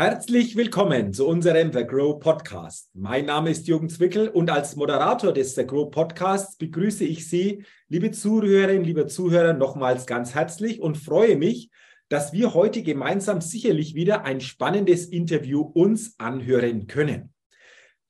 Herzlich willkommen zu unserem The Grow Podcast. Mein Name ist Jürgen Zwickel und als Moderator des The Grow Podcasts begrüße ich Sie, liebe Zuhörerinnen, liebe Zuhörer, nochmals ganz herzlich und freue mich, dass wir heute gemeinsam sicherlich wieder ein spannendes Interview uns anhören können.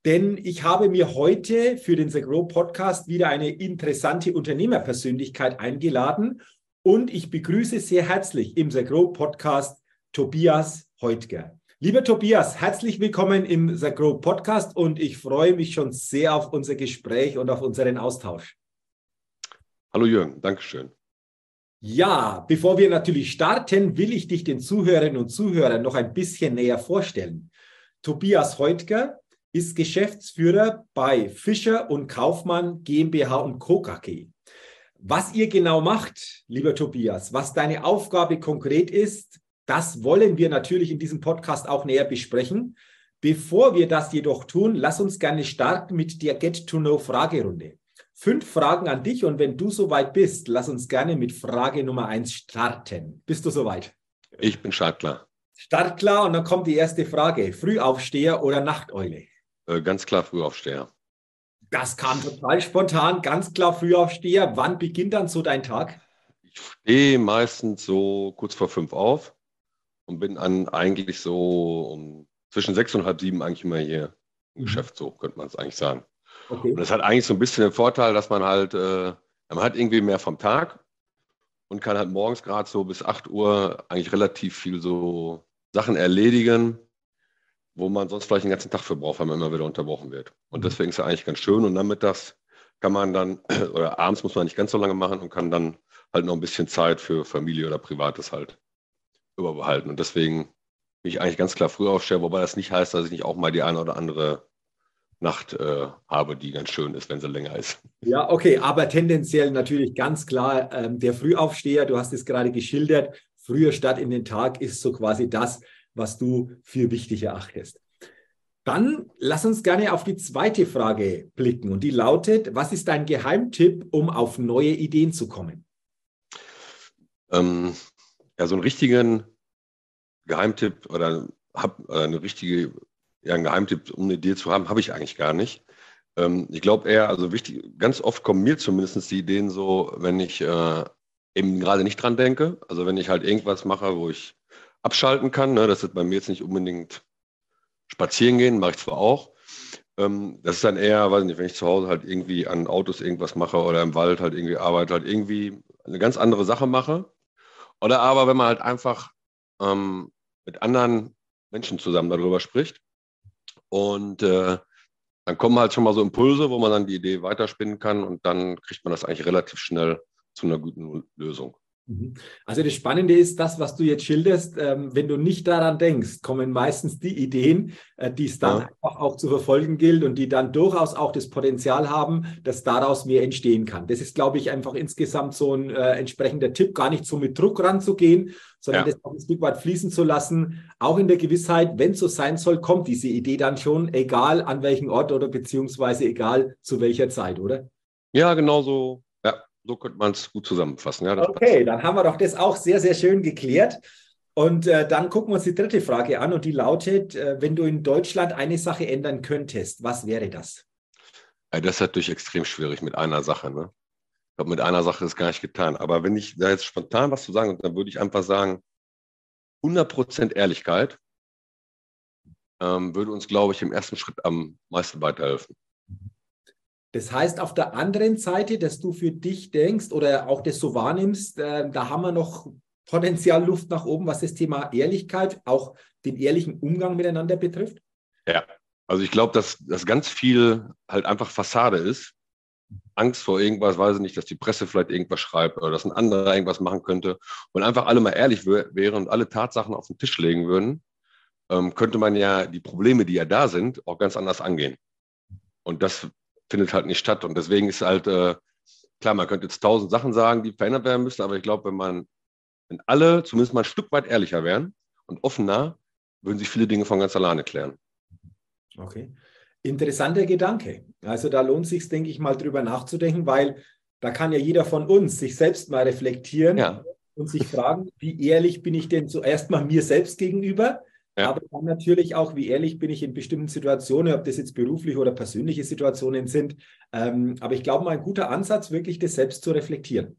Denn ich habe mir heute für den The Grow Podcast wieder eine interessante Unternehmerpersönlichkeit eingeladen und ich begrüße sehr herzlich im The Grow Podcast Tobias Heutger. Lieber Tobias, herzlich willkommen im The Grow Podcast und ich freue mich schon sehr auf unser Gespräch und auf unseren Austausch. Hallo Jürgen, Dankeschön. Ja, bevor wir natürlich starten, will ich dich den Zuhörerinnen und Zuhörern noch ein bisschen näher vorstellen. Tobias Heutger ist Geschäftsführer bei Fischer und Kaufmann GmbH und Co. KG. Was ihr genau macht, lieber Tobias, was deine Aufgabe konkret ist, das wollen wir natürlich in diesem Podcast auch näher besprechen. Bevor wir das jedoch tun, lass uns gerne starten mit der Get-to-Know-Fragerunde. Fünf Fragen an dich und wenn du soweit bist, lass uns gerne mit Frage Nummer eins starten. Bist du soweit? Ich bin startklar. Startklar und dann kommt die erste Frage. Frühaufsteher oder Nachteule? Äh, ganz klar Frühaufsteher. Das kam total spontan, ganz klar Frühaufsteher. Wann beginnt dann so dein Tag? Ich stehe meistens so kurz vor fünf auf und bin an eigentlich so um zwischen sechs und halb sieben eigentlich immer hier im mhm. Geschäft so, könnte man es eigentlich sagen. Okay. Und das hat eigentlich so ein bisschen den Vorteil, dass man halt, äh, man hat irgendwie mehr vom Tag und kann halt morgens gerade so bis 8 Uhr eigentlich relativ viel so Sachen erledigen, wo man sonst vielleicht den ganzen Tag für braucht, weil man immer wieder unterbrochen wird. Und mhm. deswegen ist es eigentlich ganz schön. Und nachmittags kann man dann, oder abends muss man nicht ganz so lange machen und kann dann halt noch ein bisschen Zeit für Familie oder Privates halt überbehalten. Und deswegen bin ich eigentlich ganz klar früh aufstellen, wobei das nicht heißt, dass ich nicht auch mal die eine oder andere Nacht äh, habe, die ganz schön ist, wenn sie länger ist. Ja, okay, aber tendenziell natürlich ganz klar ähm, der Frühaufsteher, du hast es gerade geschildert, früher statt in den Tag ist so quasi das, was du für wichtig erachtest. Dann lass uns gerne auf die zweite Frage blicken und die lautet, was ist dein Geheimtipp, um auf neue Ideen zu kommen? Ähm, ja, so einen richtigen Geheimtipp oder, hab, oder eine richtige, ja, einen Geheimtipp, um eine Idee zu haben, habe ich eigentlich gar nicht. Ähm, ich glaube eher, also wichtig, ganz oft kommen mir zumindest die Ideen so, wenn ich äh, eben gerade nicht dran denke. Also wenn ich halt irgendwas mache, wo ich abschalten kann, ne, das ist bei mir jetzt nicht unbedingt spazieren gehen, mache ich zwar auch. Ähm, das ist dann eher, weiß nicht, wenn ich zu Hause halt irgendwie an Autos irgendwas mache oder im Wald halt irgendwie arbeite, halt irgendwie eine ganz andere Sache mache oder aber, wenn man halt einfach ähm, mit anderen Menschen zusammen darüber spricht und äh, dann kommen halt schon mal so Impulse, wo man dann die Idee weiterspinnen kann und dann kriegt man das eigentlich relativ schnell zu einer guten Lösung. Mhm. Also das Spannende ist, das, was du jetzt schilderst, ähm, wenn du nicht daran denkst, kommen meistens die Ideen, äh, die es dann ja. einfach auch zu verfolgen gilt und die dann durchaus auch das Potenzial haben, dass daraus mehr entstehen kann. Das ist, glaube ich, einfach insgesamt so ein äh, entsprechender Tipp, gar nicht so mit Druck ranzugehen, sondern ja. das auch ein Stück weit fließen zu lassen, auch in der Gewissheit, wenn es so sein soll, kommt diese Idee dann schon, egal an welchem Ort oder beziehungsweise egal zu welcher Zeit, oder? Ja, genau so so könnte man es gut zusammenfassen. Ja, okay, passt. dann haben wir doch das auch sehr, sehr schön geklärt. Und äh, dann gucken wir uns die dritte Frage an und die lautet, äh, wenn du in Deutschland eine Sache ändern könntest, was wäre das? Ja, das ist natürlich extrem schwierig mit einer Sache. Ne? Ich glaube, mit einer Sache ist gar nicht getan. Aber wenn ich da jetzt spontan was zu sagen, dann würde ich einfach sagen, 100% Ehrlichkeit ähm, würde uns, glaube ich, im ersten Schritt am meisten weiterhelfen. Das heißt, auf der anderen Seite, dass du für dich denkst oder auch das so wahrnimmst, äh, da haben wir noch Potenzial Luft nach oben, was das Thema Ehrlichkeit, auch den ehrlichen Umgang miteinander betrifft? Ja, also ich glaube, dass das ganz viel halt einfach Fassade ist. Angst vor irgendwas, weiß ich nicht, dass die Presse vielleicht irgendwas schreibt oder dass ein anderer irgendwas machen könnte. Und einfach alle mal ehrlich wären und alle Tatsachen auf den Tisch legen würden, ähm, könnte man ja die Probleme, die ja da sind, auch ganz anders angehen. Und das findet halt nicht statt. Und deswegen ist halt, äh, klar, man könnte jetzt tausend Sachen sagen, die verändert werden müssen, aber ich glaube, wenn man, wenn alle zumindest mal ein Stück weit ehrlicher wären und offener, würden sich viele Dinge von ganz alleine klären. Okay. Interessanter Gedanke. Also da lohnt sich, denke ich, mal drüber nachzudenken, weil da kann ja jeder von uns sich selbst mal reflektieren ja. und sich fragen, wie ehrlich bin ich denn zuerst mal mir selbst gegenüber Ja. Aber dann natürlich auch, wie ehrlich bin ich in bestimmten Situationen, ob das jetzt berufliche oder persönliche Situationen sind. Ähm, aber ich glaube mal, ein guter Ansatz, wirklich das selbst zu reflektieren.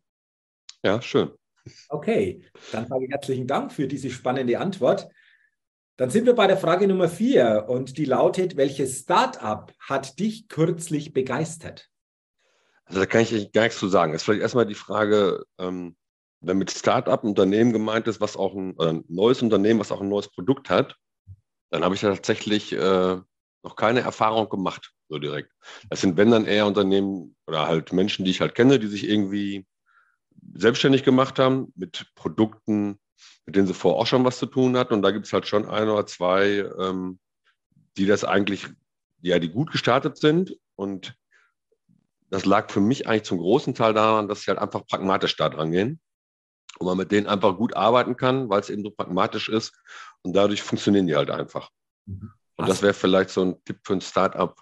Ja, schön. Okay, dann sage ich herzlichen Dank für diese spannende Antwort. Dann sind wir bei der Frage Nummer vier und die lautet, welches Startup hat dich kürzlich begeistert? Also da kann ich gar nichts zu sagen. Das ist vielleicht erstmal die Frage, ähm, wenn mit Startup ein Unternehmen gemeint ist, was auch ein, ein, neues Unternehmen, was auch ein neues Produkt hat, dann habe ich tatsächlich äh, noch keine Erfahrung gemacht, so direkt. Das sind, wenn dann eher Unternehmen oder halt Menschen, die ich halt kenne, die sich irgendwie selbstständig gemacht haben mit Produkten, mit denen sie vorher auch schon was zu tun hatten. Und da gibt es halt schon ein oder zwei, ähm, die das eigentlich, ja, die gut gestartet sind. Und das lag für mich eigentlich zum großen Teil daran, dass sie halt einfach pragmatisch da dran gehen und man mit denen einfach gut arbeiten kann, weil es eben so pragmatisch ist. Und dadurch funktionieren die halt einfach. Mhm. Und das wäre vielleicht so ein Tipp für ein Startup,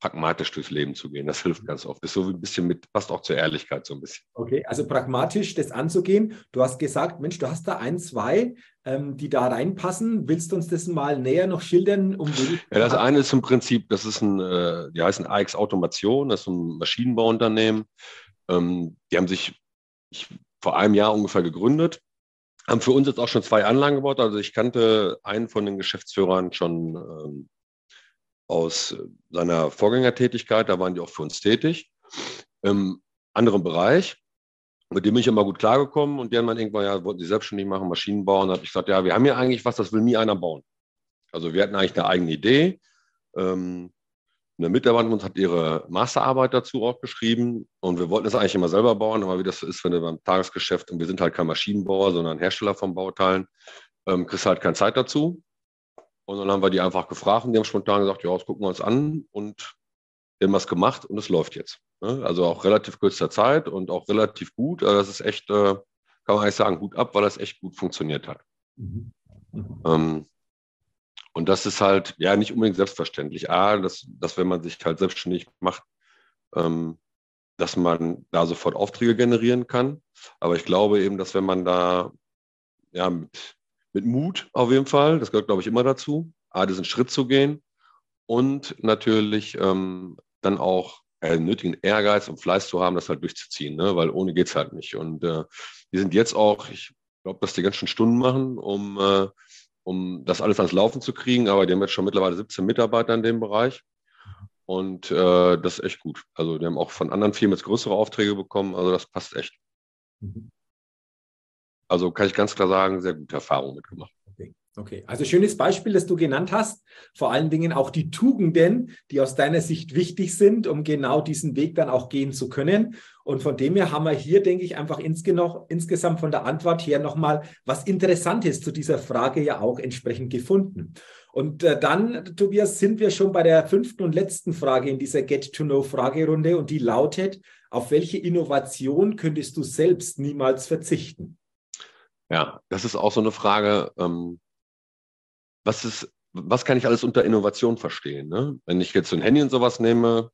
pragmatisch durchs Leben zu gehen. Das hilft ganz oft. Das ist so ein bisschen mit, passt auch zur Ehrlichkeit so ein bisschen. Okay, also pragmatisch das anzugehen. Du hast gesagt, Mensch, du hast da ein, zwei, ähm, die da reinpassen. Willst du uns das mal näher noch schildern? Um ja, das eine ist im Prinzip, das ist ein, äh, die heißen AX Automation, das ist ein Maschinenbauunternehmen. Ähm, die haben sich ich, vor einem Jahr ungefähr gegründet haben für uns jetzt auch schon zwei Anlagen gebaut. Also ich kannte einen von den Geschäftsführern schon ähm, aus seiner Vorgängertätigkeit, da waren die auch für uns tätig. Im anderen Bereich, mit dem bin ich immer gut klargekommen und die haben dann irgendwann, ja, wollten sie selbstständig machen, Maschinen bauen. Da habe ich gesagt, ja, wir haben hier eigentlich was, das will nie einer bauen. Also wir hatten eigentlich eine eigene Idee. Ähm, eine Mitarbeiterin uns hat ihre Masterarbeit dazu auch geschrieben und wir wollten es eigentlich immer selber bauen, aber wie das so ist, wenn du beim Tagesgeschäft und wir sind halt kein Maschinenbauer, sondern Hersteller von Bauteilen, ähm, kriegst halt keine Zeit dazu. Und dann haben wir die einfach gefragt und die haben spontan gesagt, ja, das gucken wir uns an und wir haben was gemacht und es läuft jetzt. Ne? Also auch relativ kurzer Zeit und auch relativ gut. Also das ist echt, äh, kann man eigentlich sagen, gut ab, weil das echt gut funktioniert hat. Mhm. Ähm, und das ist halt ja nicht unbedingt selbstverständlich. A, dass, dass wenn man sich halt selbstständig macht, ähm, dass man da sofort Aufträge generieren kann. Aber ich glaube eben, dass wenn man da ja mit mit Mut auf jeden Fall, das gehört, glaube ich, immer dazu, A, diesen Schritt zu gehen und natürlich ähm, dann auch äh, nötigen Ehrgeiz und Fleiß zu haben, das halt durchzuziehen, ne? weil ohne geht es halt nicht. Und äh, die sind jetzt auch, ich glaube, dass die ganz schön Stunden machen, um, äh, um das alles ans Laufen zu kriegen, aber die haben jetzt schon mittlerweile 17 Mitarbeiter in dem Bereich. Und äh, das ist echt gut. Also die haben auch von anderen Firmen jetzt größere Aufträge bekommen, also das passt echt. Mhm. Also kann ich ganz klar sagen, sehr gute Erfahrungen mitgemacht. Okay. Also schönes Beispiel, das du genannt hast. Vor allen Dingen auch die Tugenden, die aus deiner Sicht wichtig sind, um genau diesen Weg dann auch gehen zu können. Und von dem her haben wir hier, denke ich, einfach insgesamt von der Antwort her nochmal was Interessantes zu dieser Frage ja auch entsprechend gefunden. Und äh, dann, Tobias, sind wir schon bei der fünften und letzten Frage in dieser Get-to-Know-Fragerunde und die lautet, auf welche Innovation könntest du selbst niemals verzichten? Ja, das ist auch so eine Frage, ähm, was ist, was kann ich alles unter Innovation verstehen? Ne? Wenn ich jetzt so ein Handy und sowas nehme,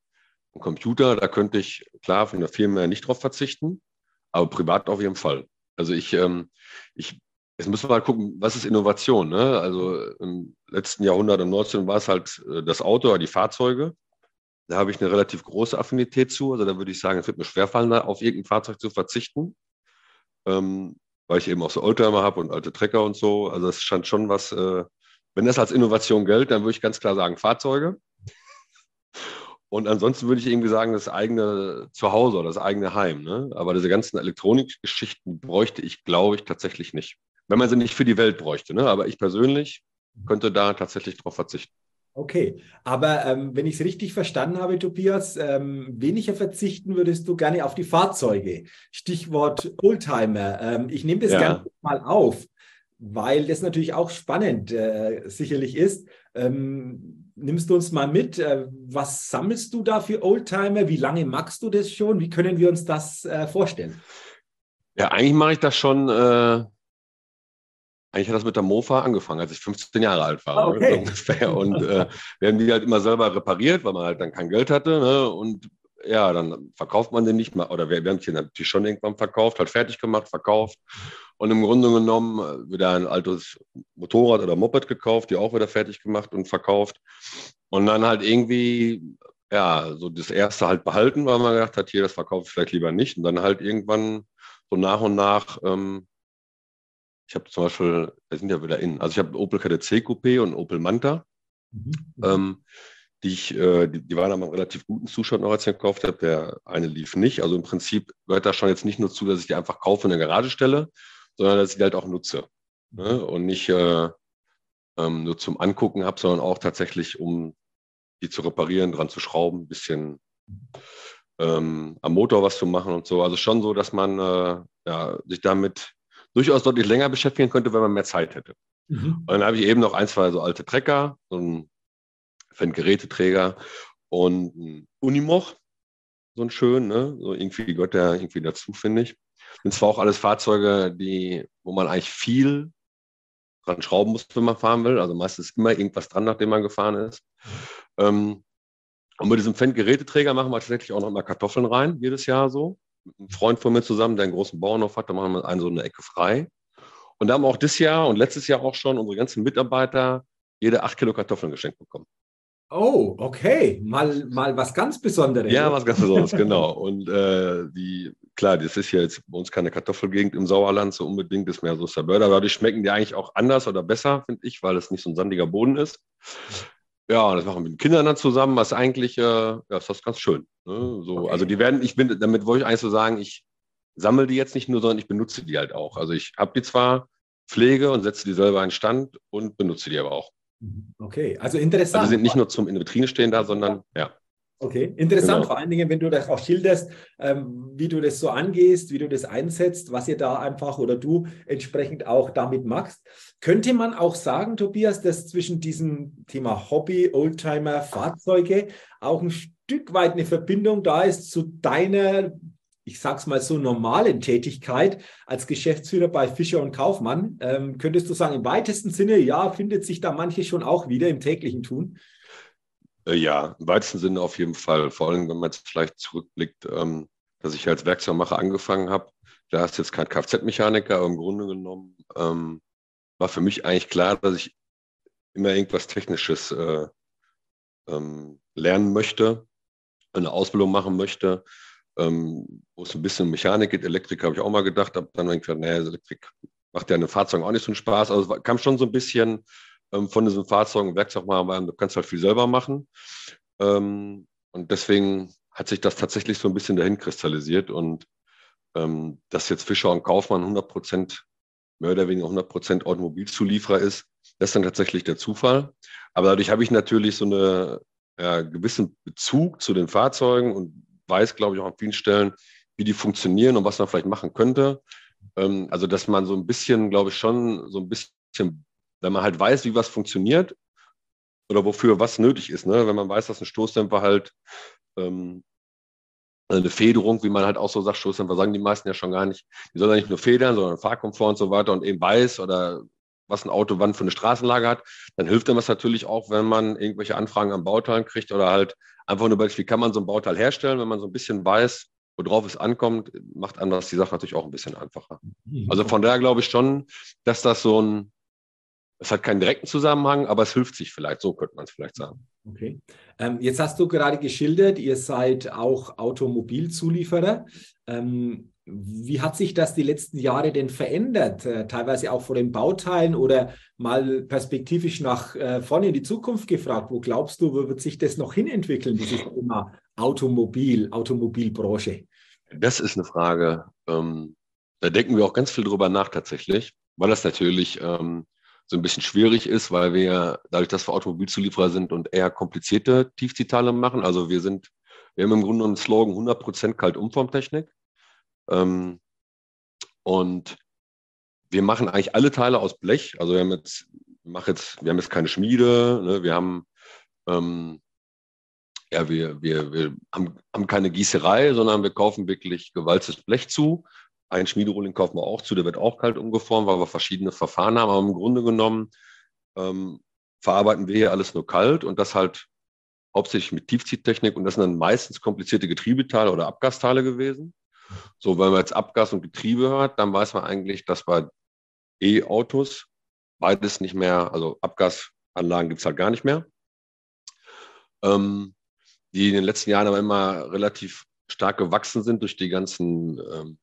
ein Computer, da könnte ich klar von der Firma nicht drauf verzichten, aber privat auf jeden Fall. Also ich, ähm, ich, jetzt müssen wir mal gucken, was ist Innovation? Ne? Also im letzten Jahrhundert, im 19. war es halt äh, das Auto oder die Fahrzeuge. Da habe ich eine relativ große Affinität zu. Also da würde ich sagen, es wird mir schwerfallen, auf irgendein Fahrzeug zu verzichten. Ähm, weil ich eben auch so Oldtimer habe und alte Trecker und so. Also es scheint schon was, äh, wenn das als Innovation gilt, dann würde ich ganz klar sagen Fahrzeuge. Und ansonsten würde ich irgendwie sagen, das eigene Zuhause oder das eigene Heim. Ne? Aber diese ganzen Elektronikgeschichten bräuchte ich, glaube ich, tatsächlich nicht. Wenn man sie nicht für die Welt bräuchte. Ne? Aber ich persönlich könnte da tatsächlich drauf verzichten. Okay, aber ähm, wenn ich es richtig verstanden habe, Tobias, ähm, weniger verzichten würdest du gerne auf die Fahrzeuge. Stichwort Oldtimer. Ähm, ich nehme das ja. gerne mal auf, weil das natürlich auch spannend äh, sicherlich ist. Ähm, nimmst du uns mal mit, äh, was sammelst du da für Oldtimer? Wie lange magst du das schon? Wie können wir uns das äh, vorstellen? Ja, eigentlich mache ich das schon äh, eigentlich hat das mit der Mofa angefangen, als ich 15 Jahre alt war. Ah, okay. ungefähr. Und äh, wir haben die halt immer selber repariert, weil man halt dann kein Geld hatte. Ne? Und ja, dann verkauft man den nicht mal, oder wir, wir haben den natürlich schon irgendwann verkauft, halt fertig gemacht, verkauft und im Grunde genommen äh, wieder ein altes Motorrad oder Moped gekauft, die auch wieder fertig gemacht und verkauft und dann halt irgendwie, ja, so das erste halt behalten, weil man gedacht hat, hier, das verkaufe ich vielleicht lieber nicht und dann halt irgendwann so nach und nach, ähm, ich habe zum Beispiel, wir sind ja wieder in, also ich habe Opel KDC Coupé und Opel Manta. Mhm. Ähm, die, ich, äh, die, die waren aber relativ guten Zustand noch, als ich den gekauft habe. Der eine lief nicht. Also im Prinzip gehört da schon jetzt nicht nur zu, dass ich die einfach kaufe und in der Garage stelle, sondern dass ich die halt auch nutze. Ne? Und nicht äh, ähm, nur zum Angucken habe, sondern auch tatsächlich, um die zu reparieren, dran zu schrauben, ein bisschen ähm, am Motor was zu machen und so. Also schon so, dass man äh, ja, sich damit durchaus deutlich länger beschäftigen könnte, wenn man mehr Zeit hätte. Mhm. Und dann habe ich eben noch ein, zwei so alte Trecker, so ein für einen Geräteträger und ein Unimog, so ein schön, ne? So irgendwie gehört der irgendwie dazu, finde ich. Sind zwar auch alles Fahrzeuge, die, wo man eigentlich viel dran schrauben muss, wenn man fahren will. Also meistens immer irgendwas dran, nachdem man gefahren ist. Ähm, und mit diesem Fendt-Geräteträger machen wir tatsächlich auch noch mal Kartoffeln rein, jedes Jahr so. Mit einem Freund von mir zusammen, der einen großen Bauernhof hat, da machen wir einen so eine Ecke frei. Und da haben auch dieses Jahr und letztes Jahr auch schon unsere ganzen Mitarbeiter jede acht Kilo Kartoffeln geschenkt bekommen. Oh, okay. Mal, mal was ganz Besonderes. Ja, was ganz Besonderes, genau. Und äh, die, klar, das ist ja jetzt bei uns keine Kartoffelgegend im Sauerland so unbedingt, das ist mehr so Suburb, aber die schmecken die eigentlich auch anders oder besser, finde ich, weil es nicht so ein sandiger Boden ist. Ja, und das machen wir mit den Kindern dann zusammen, was eigentlich, äh, ja, ist das ganz schön. Ne? So, okay. Also die werden, ich bin, damit wollte ich eigentlich so sagen, ich sammle die jetzt nicht nur, sondern ich benutze die halt auch. Also ich habe die zwar, pflege und setze die selber in Stand und benutze die aber auch. Okay, also interessant. Also sind nicht nur zum in Vitrine stehen da, sondern ja. Okay, interessant, genau. vor allen Dingen, wenn du das auch schilderst, ähm, wie du das so angehst, wie du das einsetzt, was ihr da einfach oder du entsprechend auch damit machst. Könnte man auch sagen, Tobias, dass zwischen diesem Thema Hobby, Oldtimer, Fahrzeuge auch ein Stück weit eine Verbindung da ist zu deiner ich sage es mal so, normalen Tätigkeit als Geschäftsführer bei Fischer und Kaufmann, ähm, könntest du sagen, im weitesten Sinne, ja, findet sich da manche schon auch wieder im täglichen Tun? Äh, ja, im weitesten Sinne auf jeden Fall. Vor allem, wenn man jetzt vielleicht zurückblickt, ähm, dass ich als Werkzeugmacher angefangen habe. Da ist jetzt kein Kfz-Mechaniker, aber im Grunde genommen ähm, war für mich eigentlich klar, dass ich immer irgendwas Technisches äh, ähm, lernen möchte, eine Ausbildung machen möchte ähm, wo es ein bisschen Mechanik geht. Elektrik habe ich auch mal gedacht, habe dann gedacht, naja, Elektrik macht ja in den Fahrzeugen auch nicht so einen Spaß. Also kam schon so ein bisschen ähm, von diesen Fahrzeugen, Werkzeug machen, du kannst halt viel selber machen. Ähm, und deswegen hat sich das tatsächlich so ein bisschen dahin kristallisiert und ähm, dass jetzt Fischer und Kaufmann 100 Prozent, mehr oder weniger 100 Prozent Automobilzulieferer ist, das ist dann tatsächlich der Zufall. Aber dadurch habe ich natürlich so einen ja, gewissen Bezug zu den Fahrzeugen und weiß, glaube ich, auch an vielen Stellen, wie die funktionieren und was man vielleicht machen könnte. Ähm, also, dass man so ein bisschen, glaube ich, schon so ein bisschen, wenn man halt weiß, wie was funktioniert oder wofür was nötig ist, ne? wenn man weiß, dass ein Stoßdämpfer halt ähm, eine Federung, wie man halt auch so sagt, Stoßdämpfer sagen die meisten ja schon gar nicht, die sollen ja nicht nur federn, sondern Fahrkomfort und so weiter und eben weiß oder was ein Auto wann für eine Straßenlage hat, dann hilft einem das natürlich auch, wenn man irgendwelche Anfragen an Bauteilen kriegt oder halt einfach nur wie kann man so ein Bauteil herstellen, wenn man so ein bisschen weiß, worauf es ankommt, macht das die Sache natürlich auch ein bisschen einfacher. Mhm. Also von daher glaube ich schon, dass das so ein, es hat keinen direkten Zusammenhang, aber es hilft sich vielleicht, so könnte man es vielleicht sagen. Okay. Ähm, jetzt hast du gerade geschildert, ihr seid auch Automobilzulieferer. Ähm, wie hat sich das die letzten Jahre denn verändert? Äh, teilweise auch vor den Bauteilen oder mal perspektivisch nach äh, vorne in die Zukunft gefragt. Wo glaubst du, wo wird sich das noch hinentwickeln, dieses Thema Automobil, Automobilbranche? Das ist eine Frage. Ähm, da denken wir auch ganz viel drüber nach tatsächlich, weil das natürlich ähm, so ein bisschen schwierig ist, weil wir dadurch, dass wir Automobilzulieferer sind und eher komplizierte Tiefziehteile machen. Also wir sind, wir haben im Grunde einen Slogan 100% Kaltumformtechnik. Ähm, und wir machen eigentlich alle Teile aus Blech. Also wir haben jetzt, wir jetzt, wir haben jetzt keine Schmiede, ne? wir haben ähm, ja, wir, wir, wir haben, haben keine Gießerei, sondern wir kaufen wirklich gewalztes Blech zu. Ein Schmiederolling kaufen wir auch zu, der wird auch kalt umgeformt, weil wir verschiedene Verfahren haben. Aber im Grunde genommen ähm, verarbeiten wir hier alles nur kalt und das halt hauptsächlich mit Tiefziehtechnik und das sind dann meistens komplizierte Getriebeteile oder Abgasteile gewesen. So, wenn man jetzt Abgas und Getriebe hört, dann weiß man eigentlich, dass bei E-Autos beides nicht mehr, also Abgasanlagen gibt es halt gar nicht mehr. Ähm, die in den letzten Jahren aber immer relativ stark gewachsen sind durch die ganzen ähm,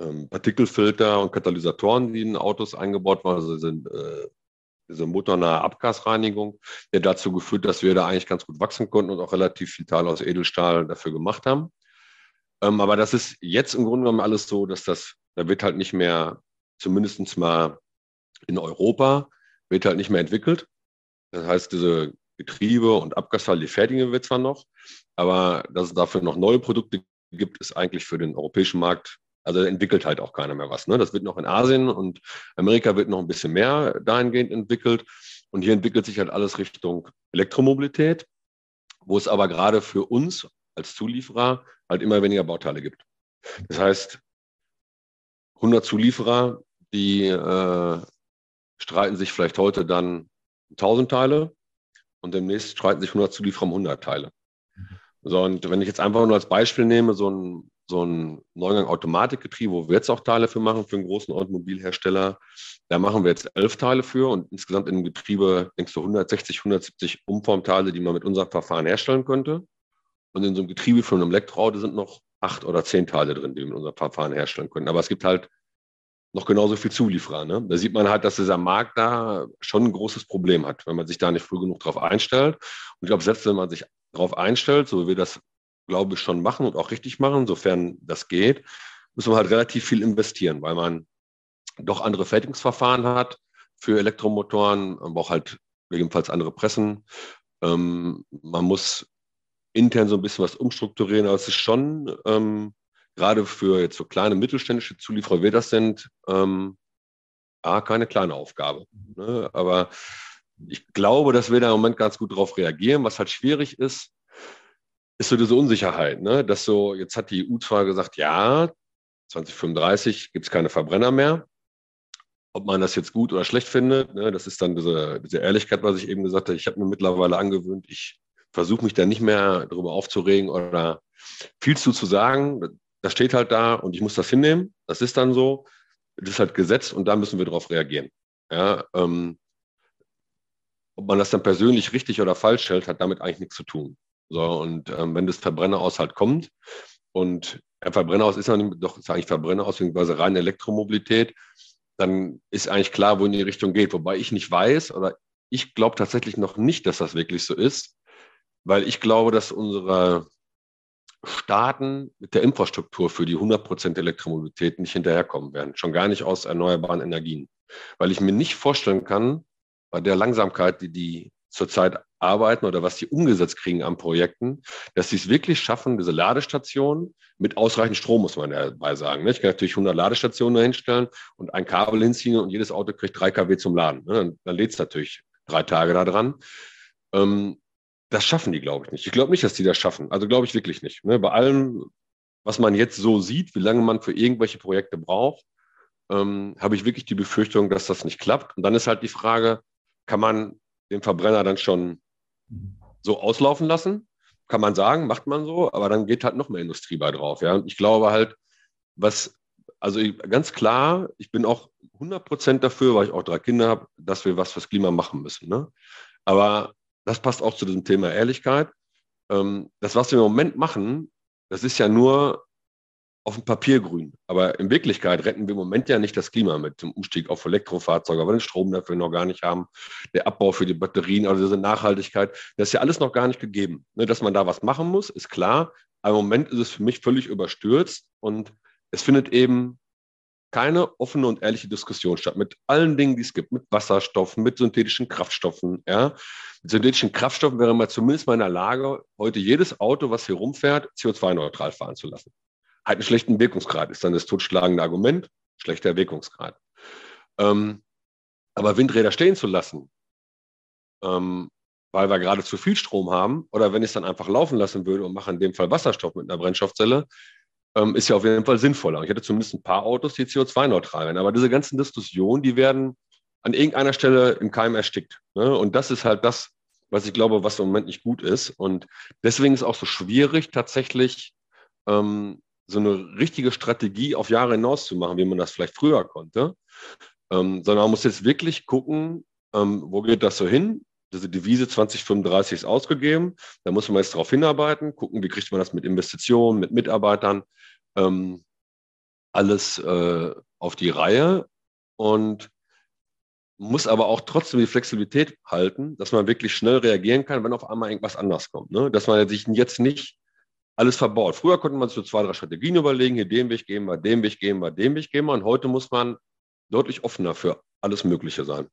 ähm, Partikelfilter und Katalysatoren, die in Autos eingebaut waren, also sind äh, diese motornahe Abgasreinigung, der dazu geführt, dass wir da eigentlich ganz gut wachsen konnten und auch relativ viel Teile aus Edelstahl dafür gemacht haben. Ähm, aber das ist jetzt im Grunde genommen alles so, dass das, da wird halt nicht mehr, zumindest mal in Europa, wird halt nicht mehr entwickelt. Das heißt, diese Getriebe und Abgasteile, die fertigen wir zwar noch, aber dass es dafür noch neue Produkte gibt, ist eigentlich für den europäischen Markt, also entwickelt halt auch keiner mehr was. Ne? Das wird noch in Asien und Amerika wird noch ein bisschen mehr dahingehend entwickelt. Und hier entwickelt sich halt alles Richtung Elektromobilität, wo es aber gerade für uns als Zulieferer halt immer weniger Bauteile gibt. Das heißt, 100 Zulieferer, die äh, streiten sich vielleicht heute dann 1000 Teile und demnächst streiten sich 100 Zulieferer um 100 Teile. So, und wenn ich jetzt einfach nur als Beispiel nehme, so ein, so ein Neugang Automatikgetriebe, wo wir jetzt auch Teile für machen, für einen großen Automobilhersteller, da machen wir jetzt elf Teile für und insgesamt in dem Getriebe denkst du 160, 170 Umformteile, die man mit unserem Verfahren herstellen könnte. Und in so einem Getriebe von einem Elektroauto sind noch acht oder zehn Teile drin, die wir mit unserem Verfahren herstellen können. Aber es gibt halt noch genauso viel Zulieferer. Ne? Da sieht man halt, dass dieser Markt da schon ein großes Problem hat, wenn man sich da nicht früh genug darauf einstellt. Und ich glaube, selbst wenn man sich darauf einstellt, so wie wir das, glaube ich, schon machen und auch richtig machen, sofern das geht, muss man halt relativ viel investieren, weil man doch andere Fertigungsverfahren hat für Elektromotoren, man braucht halt gegebenenfalls andere Pressen. Ähm, man muss intern so ein bisschen was umstrukturieren, aber es ist schon ähm, gerade für jetzt so kleine mittelständische Zulieferer, wie das sind, ähm, A, keine kleine Aufgabe. Ne? Aber ich glaube, dass wir da im Moment ganz gut darauf reagieren. Was halt schwierig ist, ist so diese Unsicherheit. Ne? Dass so, jetzt hat die EU zwar gesagt, ja, 2035 gibt es keine Verbrenner mehr. Ob man das jetzt gut oder schlecht findet, ne? das ist dann diese, diese Ehrlichkeit, was ich eben gesagt habe. Ich habe mir mittlerweile angewöhnt, ich versuche mich da nicht mehr darüber aufzuregen oder viel zu zu sagen das steht halt da und ich muss das hinnehmen. Das ist dann so. Das ist halt Gesetz und da müssen wir darauf reagieren. Ja, ähm, ob man das dann persönlich richtig oder falsch hält, hat damit eigentlich nichts zu tun. So, und ähm, wenn das Verbrenner halt kommt und ein Verbrenner aus ist ja doch ist eigentlich Verbrenner aus, beziehungsweise reine Elektromobilität, dann ist eigentlich klar, wo in die Richtung geht. Wobei ich nicht weiß oder ich glaube tatsächlich noch nicht, dass das wirklich so ist, weil ich glaube, dass unsere Staaten mit der Infrastruktur für die 100% Elektromobilität nicht hinterherkommen werden, schon gar nicht aus erneuerbaren Energien. Weil ich mir nicht vorstellen kann, bei der Langsamkeit, die die zurzeit arbeiten oder was die umgesetzt kriegen an Projekten, dass sie es wirklich schaffen, diese Ladestationen mit ausreichend Strom, muss man dabei sagen. Ne? Ich kann natürlich 100 Ladestationen hinstellen und ein Kabel hinziehen und jedes Auto kriegt 3 kW zum Laden. Ne? Dann lädt es natürlich drei Tage da dran. Das schaffen die, glaube ich, nicht. Ich glaube nicht, dass die das schaffen. Also glaube ich wirklich nicht. Ne? Bei allem, was man jetzt so sieht, wie lange man für irgendwelche Projekte braucht, ähm, habe ich wirklich die Befürchtung, dass das nicht klappt. Und dann ist halt die Frage, kann man den Verbrenner dann schon so auslaufen lassen? Kann man sagen, macht man so, aber dann geht halt noch mehr Industrie bei drauf. Ja? Ich glaube halt, was, also ganz klar, ich bin auch 100 Prozent dafür, weil ich auch drei Kinder habe, dass wir was fürs Klima machen müssen. Ne? Aber das passt auch zu diesem Thema Ehrlichkeit. Ähm, das, was wir im Moment machen, das ist ja nur auf dem Papier grün. Aber in Wirklichkeit retten wir im Moment ja nicht das Klima mit dem Umstieg auf Elektrofahrzeuge, weil wir den Strom dafür noch gar nicht haben, der Abbau für die Batterien, also diese Nachhaltigkeit, das ist ja alles noch gar nicht gegeben. Ne, dass man da was machen muss, ist klar. Aber im Moment ist es für mich völlig überstürzt und es findet eben keine offene und ehrliche Diskussion statt mit allen Dingen, die es gibt, mit Wasserstoff, mit synthetischen Kraftstoffen. Ja. Mit synthetischen Kraftstoffen wäre man zumindest mal in der Lage, heute jedes Auto, was hier rumfährt, CO2-neutral fahren zu lassen. Hat einen schlechten Wirkungsgrad, ist dann das totschlagende Argument, schlechter Wirkungsgrad. Ähm, aber Windräder stehen zu lassen, ähm, weil wir gerade zu viel Strom haben, oder wenn ich es dann einfach laufen lassen würde und mache in dem Fall Wasserstoff mit einer Brennstoffzelle, ähm, ist ja auf jeden Fall sinnvoller. Ich hätte zumindest ein paar Autos, die CO2-neutral wären. Aber diese ganzen Diskussionen, die werden an irgendeiner Stelle im Keim erstickt. Ne? Und das ist halt das, was ich glaube, was im Moment nicht gut ist. Und deswegen ist es auch so schwierig, tatsächlich ähm, so eine richtige Strategie auf Jahre hinaus zu machen, wie man das vielleicht früher konnte. Ähm, sondern man muss jetzt wirklich gucken, ähm, wo geht das so hin? Diese Devise 2035 ist ausgegeben. Da muss man jetzt darauf hinarbeiten, gucken, wie kriegt man das mit Investitionen, mit Mitarbeitern, ähm, alles äh, auf die Reihe. Und muss aber auch trotzdem die Flexibilität halten, dass man wirklich schnell reagieren kann, wenn auf einmal irgendwas anders kommt. Ne? Dass man sich jetzt nicht alles verbaut. Früher konnte man sich so zwei, drei Strategien überlegen, hier den Weg gehen wir, den Weg gehen wir, den Weg gehen wir. Und heute muss man deutlich offener für alles Mögliche sein.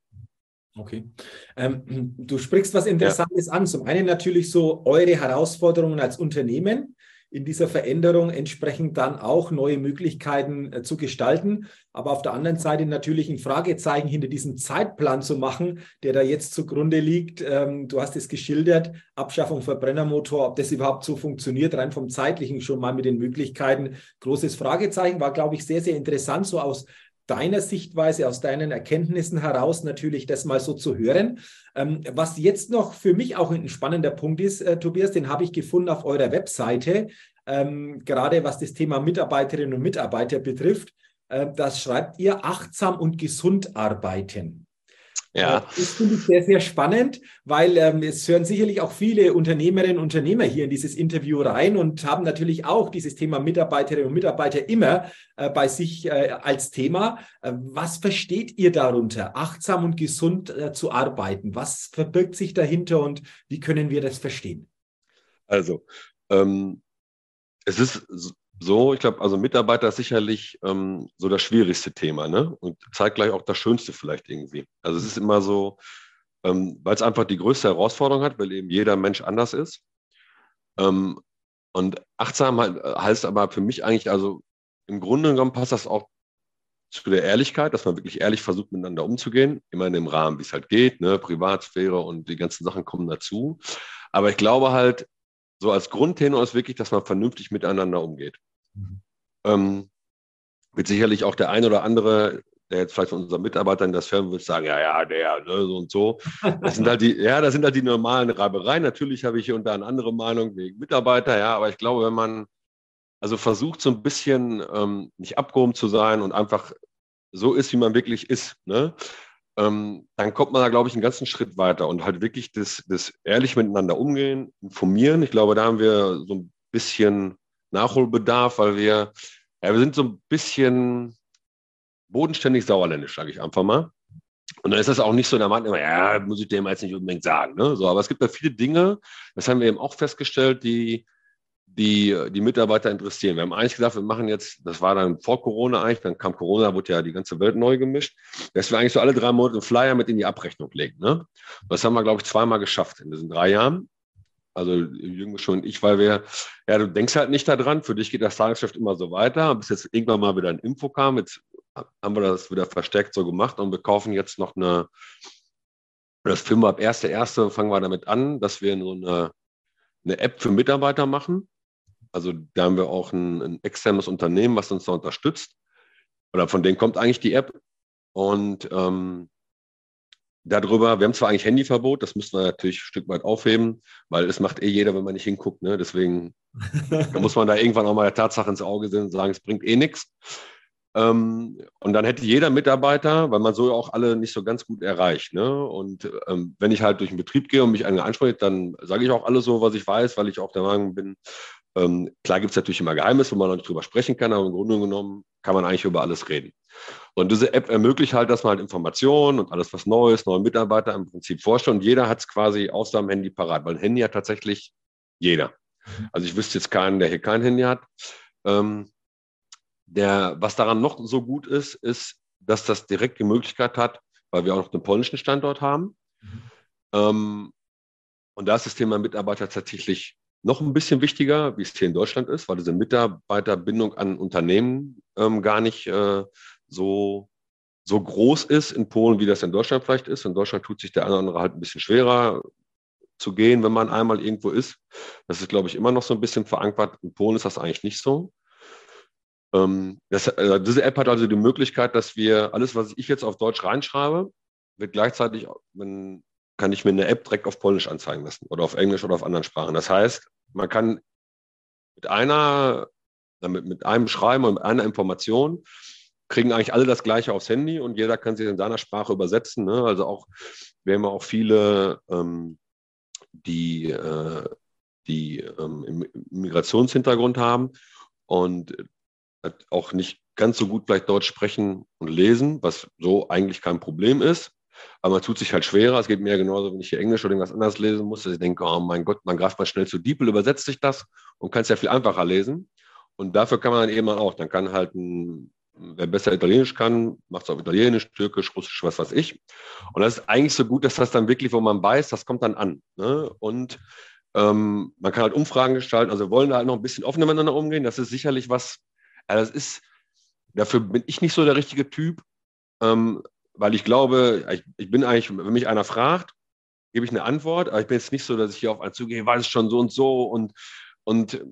Okay. Ähm, du sprichst was Interessantes ja. an. Zum einen natürlich so eure Herausforderungen als Unternehmen in dieser Veränderung entsprechend dann auch neue Möglichkeiten äh, zu gestalten. Aber auf der anderen Seite natürlich ein Fragezeichen hinter diesem Zeitplan zu machen, der da jetzt zugrunde liegt. Ähm, du hast es geschildert, Abschaffung Verbrennermotor, ob das überhaupt so funktioniert, rein vom zeitlichen schon mal mit den Möglichkeiten. Großes Fragezeichen war, glaube ich, sehr, sehr interessant, so aus deiner Sichtweise, aus deinen Erkenntnissen heraus natürlich das mal so zu hören. Ähm, was jetzt noch für mich auch ein spannender Punkt ist, äh, Tobias, den habe ich gefunden auf eurer Webseite, ähm, gerade was das Thema Mitarbeiterinnen und Mitarbeiter betrifft. Äh, das schreibt ihr achtsam und gesund arbeiten. Ja. Äh, das finde ich sehr, sehr spannend, weil ähm, es hören sicherlich auch viele Unternehmerinnen und Unternehmer hier in dieses Interview rein und haben natürlich auch dieses Thema Mitarbeiterinnen und Mitarbeiter immer äh, bei sich äh, als Thema. Äh, was versteht ihr darunter, achtsam und gesund äh, zu arbeiten? Was verbirgt sich dahinter und wie können wir das verstehen? Also, ähm, es ist so, ich glaube, also Mitarbeiter ist sicherlich ähm, so das schwierigste Thema, ne? Und zeigt gleich auch das Schönste vielleicht irgendwie. Also es ist immer so, ähm, weil es einfach die größte Herausforderung hat, weil eben jeder Mensch anders ist. Ähm, und achtsam heißt aber für mich eigentlich, also im Grunde genommen passt das auch zu der Ehrlichkeit, dass man wirklich ehrlich versucht, miteinander umzugehen, immer in dem Rahmen, wie es halt geht, ne? Privatsphäre und die ganzen Sachen kommen dazu. Aber ich glaube halt, so als Grundtenor ist wirklich, dass man vernünftig miteinander umgeht. Mhm. Ähm, wird sicherlich auch der ein oder andere, der jetzt vielleicht von unseren Mitarbeitern das hören wird, sagen, ja, ja, der, ne, so und so. Das sind halt die, ja, das sind halt die normalen Reibereien. Natürlich habe ich hier und da eine andere Meinung wegen Mitarbeiter, ja, aber ich glaube, wenn man also versucht, so ein bisschen ähm, nicht abgehoben zu sein und einfach so ist, wie man wirklich ist, ne? Ähm, dann kommt man da, glaube ich, einen ganzen Schritt weiter und halt wirklich das, das ehrlich miteinander umgehen, informieren. Ich glaube, da haben wir so ein bisschen Nachholbedarf, weil wir, ja, wir sind so ein bisschen bodenständig sauerländisch, sage ich einfach mal. Und dann ist das auch nicht so, der Mann immer, ja, muss ich dem jetzt nicht unbedingt sagen. Ne? So, aber es gibt da viele Dinge, das haben wir eben auch festgestellt, die die die Mitarbeiter interessieren. Wir haben eigentlich gesagt, wir machen jetzt, das war dann vor Corona eigentlich, dann kam Corona, wurde ja die ganze Welt neu gemischt, dass wir eigentlich so alle drei Monate einen Flyer mit in die Abrechnung legen. Ne? Das haben wir, glaube ich, zweimal geschafft in diesen drei Jahren. Also Jürgen schon und ich, weil wir, ja, du denkst halt nicht daran, für dich geht das Tagesgeschäft immer so weiter, bis jetzt irgendwann mal wieder ein Info kam, jetzt haben wir das wieder verstärkt so gemacht und wir kaufen jetzt noch eine, das wir ab 1.1. fangen wir damit an, dass wir so eine, eine App für Mitarbeiter machen, also da haben wir auch ein, ein externes Unternehmen, was uns da unterstützt. Oder von denen kommt eigentlich die App. Und ähm, darüber, wir haben zwar eigentlich Handyverbot, das müssen wir natürlich ein Stück weit aufheben, weil es macht eh jeder, wenn man nicht hinguckt. Ne? Deswegen da muss man da irgendwann auch mal der Tatsache ins Auge sehen und sagen, es bringt eh nichts. Ähm, und dann hätte jeder Mitarbeiter, weil man so auch alle nicht so ganz gut erreicht. Ne? Und ähm, wenn ich halt durch den Betrieb gehe und mich einer anspricht, dann sage ich auch alles so, was ich weiß, weil ich auch der Meinung bin, ähm, klar gibt es natürlich immer Geheimnisse, wo man noch nicht drüber sprechen kann, aber im Grunde genommen kann man eigentlich über alles reden. Und diese App ermöglicht halt, dass man halt Informationen und alles was Neues, neue Mitarbeiter im Prinzip vorstellt. Und jeder hat es quasi auf seinem Handy parat, weil ein Handy hat tatsächlich jeder. Mhm. Also ich wüsste jetzt keinen, der hier kein Handy hat. Ähm, der, was daran noch so gut ist, ist, dass das direkt die Möglichkeit hat, weil wir auch noch den polnischen Standort haben. Mhm. Ähm, und da ist das Thema Mitarbeiter tatsächlich noch ein bisschen wichtiger, wie es hier in Deutschland ist, weil diese Mitarbeiterbindung an Unternehmen ähm, gar nicht äh, so, so groß ist in Polen, wie das in Deutschland vielleicht ist. In Deutschland tut sich der eine oder andere halt ein bisschen schwerer zu gehen, wenn man einmal irgendwo ist. Das ist, glaube ich, immer noch so ein bisschen verankert. In Polen ist das eigentlich nicht so. Ähm, das, äh, diese App hat also die Möglichkeit, dass wir alles, was ich jetzt auf Deutsch reinschreibe, wird gleichzeitig, wenn kann ich mir eine App direkt auf Polnisch anzeigen lassen oder auf Englisch oder auf anderen Sprachen. Das heißt, man kann mit einer, mit, mit einem Schreiben und mit einer Information kriegen eigentlich alle das Gleiche aufs Handy und jeder kann sich in seiner Sprache übersetzen. Ne? Also auch, wir haben auch viele, ähm, die, äh, die ähm, Migrationshintergrund haben und auch nicht ganz so gut vielleicht Deutsch sprechen und lesen, was so eigentlich kein Problem ist. Aber man tut sich halt schwerer. Es geht mir genauso, wenn ich hier Englisch oder irgendwas anderes lesen muss. Ich denke, oh mein Gott, man greift mal schnell zu Diepel, übersetzt sich das und kann es ja viel einfacher lesen. Und dafür kann man dann eben auch, dann kann halt ein, wer besser Italienisch kann, macht es auf Italienisch, Türkisch, Russisch, was weiß ich. Und das ist eigentlich so gut, dass das dann wirklich, wo man weiß, das kommt dann an. Ne? Und ähm, man kann halt Umfragen gestalten. Also wir wollen da halt noch ein bisschen offener miteinander umgehen. Das ist sicherlich was, ja, das ist, dafür bin ich nicht so der richtige Typ, ähm, weil ich glaube, ich, ich, bin eigentlich, wenn mich einer fragt, gebe ich eine Antwort, aber ich bin jetzt nicht so, dass ich hier auf einen zugehe, weiß es schon so und so und, und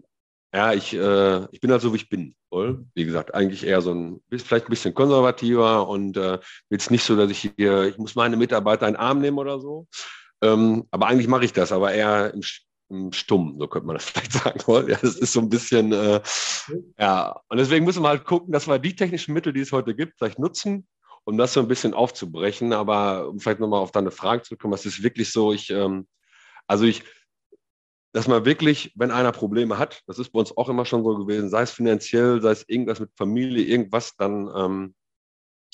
ja, ich, äh, ich bin halt so, wie ich bin. Voll. Wie gesagt, eigentlich eher so ein, vielleicht ein bisschen konservativer und äh, jetzt nicht so, dass ich hier, ich muss meine Mitarbeiter in den Arm nehmen oder so. Ähm, aber eigentlich mache ich das, aber eher im, stumm, so könnte man das vielleicht sagen. Ja, das ist so ein bisschen, äh, ja, und deswegen müssen wir halt gucken, dass wir die technischen Mittel, die es heute gibt, vielleicht nutzen, um das so ein bisschen aufzubrechen. Aber um vielleicht nochmal auf deine Frage zu kommen, es ist wirklich so, ich, ähm, also ich, dass man wirklich, wenn einer Probleme hat, das ist bei uns auch immer schon so gewesen, sei es finanziell, sei es irgendwas mit Familie, irgendwas, dann ähm,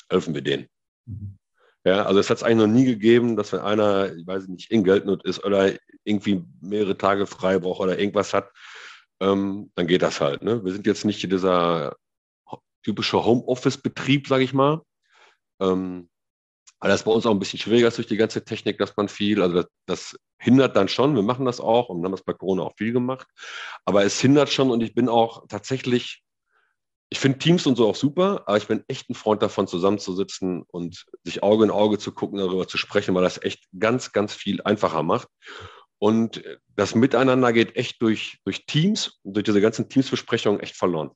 helfen wir denen. Mhm. Ja, also es hat es eigentlich noch nie gegeben, dass wenn einer, ich weiß nicht, in Geldnot ist oder irgendwie mehrere Tage frei braucht oder irgendwas hat, ähm, dann geht das halt. Ne? Wir sind jetzt nicht dieser typische Homeoffice-Betrieb, sage ich mal. Ähm, aber das ist bei uns auch ein bisschen schwieriger durch die ganze Technik, dass man viel, also das, das, hindert dann schon, wir machen das auch und haben das bei Corona auch viel gemacht, aber es hindert schon und ich bin auch tatsächlich ich finde Teams und so auch super, aber ich bin echt ein Freund davon, zusammenzusitzen und sich Auge in Auge zu gucken, darüber zu sprechen, weil das echt ganz, ganz viel einfacher macht. Und das Miteinander geht echt durch, durch Teams und durch diese ganzen Teamsbesprechungen echt verloren.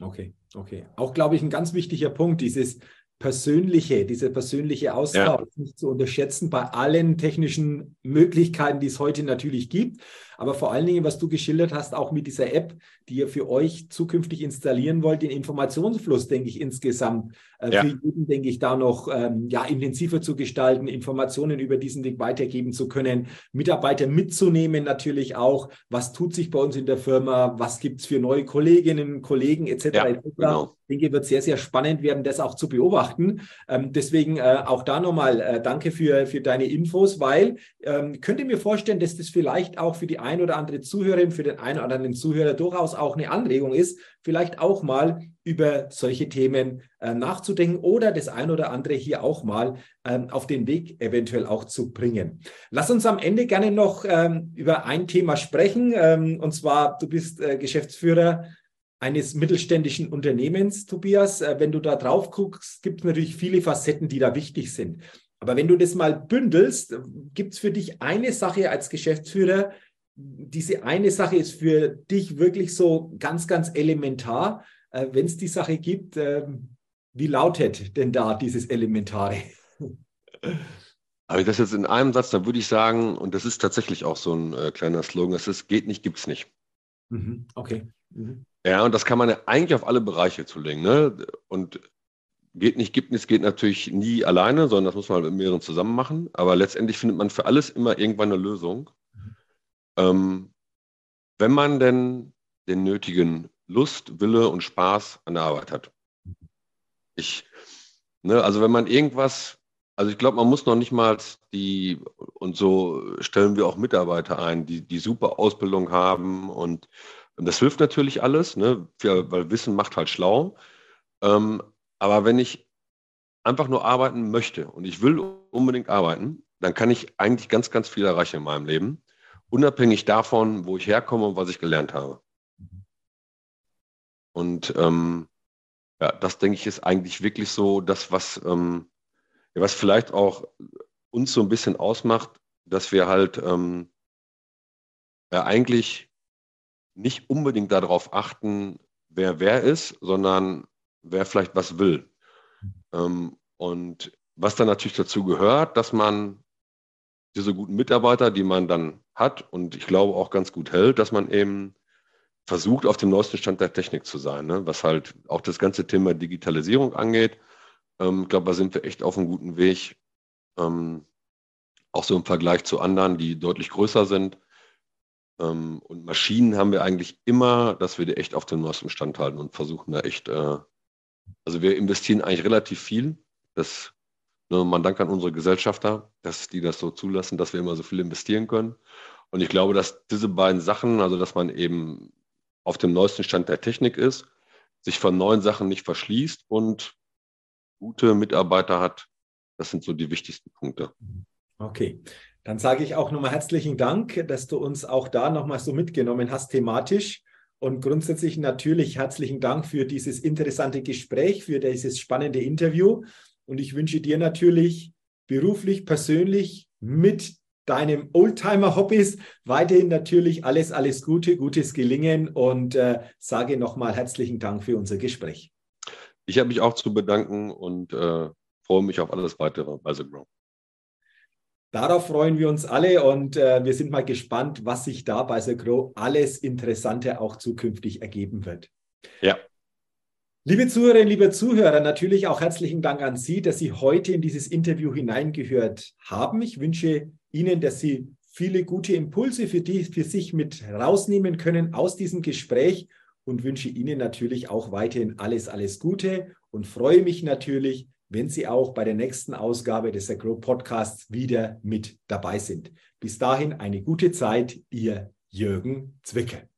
Okay, okay. Auch, glaube ich, ein ganz wichtiger Punkt, dieses persönliche, dieser persönliche Austausch ja. nicht zu unterschätzen bei allen technischen Möglichkeiten, die es heute natürlich gibt. Aber vor allen Dingen, was du geschildert hast, auch mit dieser App, die ihr für euch zukünftig installieren wollt, den Informationsfluss, denke ich, insgesamt äh, ja. für jeden, denke ich, da noch ähm, ja, intensiver zu gestalten, Informationen über diesen Weg weitergeben zu können, Mitarbeiter mitzunehmen natürlich auch, was tut sich bei uns in der Firma, was gibt es für neue Kolleginnen, Kollegen etc. Ja, etc. Genau. Ich denke, wird sehr, sehr spannend werden, das auch zu beobachten. Ähm, deswegen äh, auch da nochmal äh, danke für, für deine Infos, weil ähm, könnt ihr mir vorstellen, dass das vielleicht auch für die ein oder andere Zuhörerin, für den einen oder anderen Zuhörer durchaus auch eine Anregung ist, vielleicht auch mal über solche Themen äh, nachzudenken oder das ein oder andere hier auch mal ähm, auf den Weg eventuell auch zu bringen. Lass uns am Ende gerne noch ähm, über ein Thema sprechen. Ähm, und zwar, du bist äh, Geschäftsführer eines mittelständischen Unternehmens, Tobias. Äh, wenn du da drauf guckst, gibt es natürlich viele Facetten, die da wichtig sind. Aber wenn du das mal bündelst, gibt es für dich eine Sache als Geschäftsführer, diese eine Sache ist für dich wirklich so ganz, ganz elementar. Äh, Wenn es die Sache gibt, äh, wie lautet denn da dieses Elementare? Aber das jetzt in einem Satz, dann würde ich sagen, und das ist tatsächlich auch so ein äh, kleiner Slogan, das ist, geht nicht, gibt es nicht. Mhm, okay. Ja, und das kann man ja eigentlich auf alle Bereiche zulegen. Ne? Und geht nicht, gibt nicht, geht natürlich nie alleine, sondern das muss man mit mehreren zusammen machen. Aber letztendlich findet man für alles immer irgendwann eine Lösung. Ähm, wenn man denn den nötigen Lust, Wille und Spaß an der Arbeit hat. Ich, ne, also wenn man irgendwas, also ich glaube, man muss noch nicht mal die, und so stellen wir auch Mitarbeiter ein, die, die super Ausbildung haben und das hilft natürlich alles, ne, für, weil Wissen macht halt schlau. Ähm, aber wenn ich einfach nur arbeiten möchte und ich will unbedingt arbeiten, dann kann ich eigentlich ganz, ganz viel erreichen in meinem Leben unabhängig davon, wo ich herkomme und was ich gelernt habe. Und ähm, ja, das denke ich ist eigentlich wirklich so das, was, ähm, ja, was vielleicht auch uns so ein bisschen ausmacht, dass wir halt ähm, ja, eigentlich nicht unbedingt darauf achten, wer wer ist, sondern wer vielleicht was will. Ähm, und was dann natürlich dazu gehört, dass man diese guten Mitarbeiter, die man dann hat und ich glaube auch ganz gut hält, dass man eben versucht, auf dem neuesten Stand der Technik zu sein, ne? was halt auch das ganze Thema Digitalisierung angeht. Ähm, ich glaube, da sind wir echt auf einem guten Weg. Ähm, auch so im Vergleich zu anderen, die deutlich größer sind. Ähm, und Maschinen haben wir eigentlich immer, dass wir die echt auf dem neuesten Stand halten und versuchen da echt, äh, also wir investieren eigentlich relativ viel. Das, ne, man dankt an unsere Gesellschafter, dass die das so zulassen, dass wir immer so viel investieren können. Und ich glaube, dass diese beiden Sachen, also dass man eben auf dem neuesten Stand der Technik ist, sich von neuen Sachen nicht verschließt und gute Mitarbeiter hat, das sind so die wichtigsten Punkte. Okay, dann sage ich auch nochmal herzlichen Dank, dass du uns auch da nochmal so mitgenommen hast thematisch. Und grundsätzlich natürlich herzlichen Dank für dieses interessante Gespräch, für dieses spannende Interview. Und ich wünsche dir natürlich beruflich, persönlich mit deinem Oldtimer-Hobbys weiterhin natürlich alles, alles Gute, gutes Gelingen und äh, sage nochmal herzlichen Dank für unser Gespräch. Ich habe mich auch zu bedanken und äh, freue mich auf alles weitere bei The Grow. Darauf freuen wir uns alle und äh, wir sind mal gespannt, was sich da bei The Grow alles Interessante auch zukünftig ergeben wird. Ja. Liebe Zuhörerinnen, liebe Zuhörer, natürlich auch herzlichen Dank an Sie, dass Sie heute in dieses Interview hineingehört haben. Ich wünsche Ihnen, dass Sie viele gute Impulse für, die, für sich mit rausnehmen können aus diesem Gespräch und wünsche Ihnen natürlich auch weiterhin alles, alles Gute und freue mich natürlich, wenn Sie auch bei der nächsten Ausgabe des Agro Podcasts wieder mit dabei sind. Bis dahin eine gute Zeit, Ihr Jürgen Zwickel.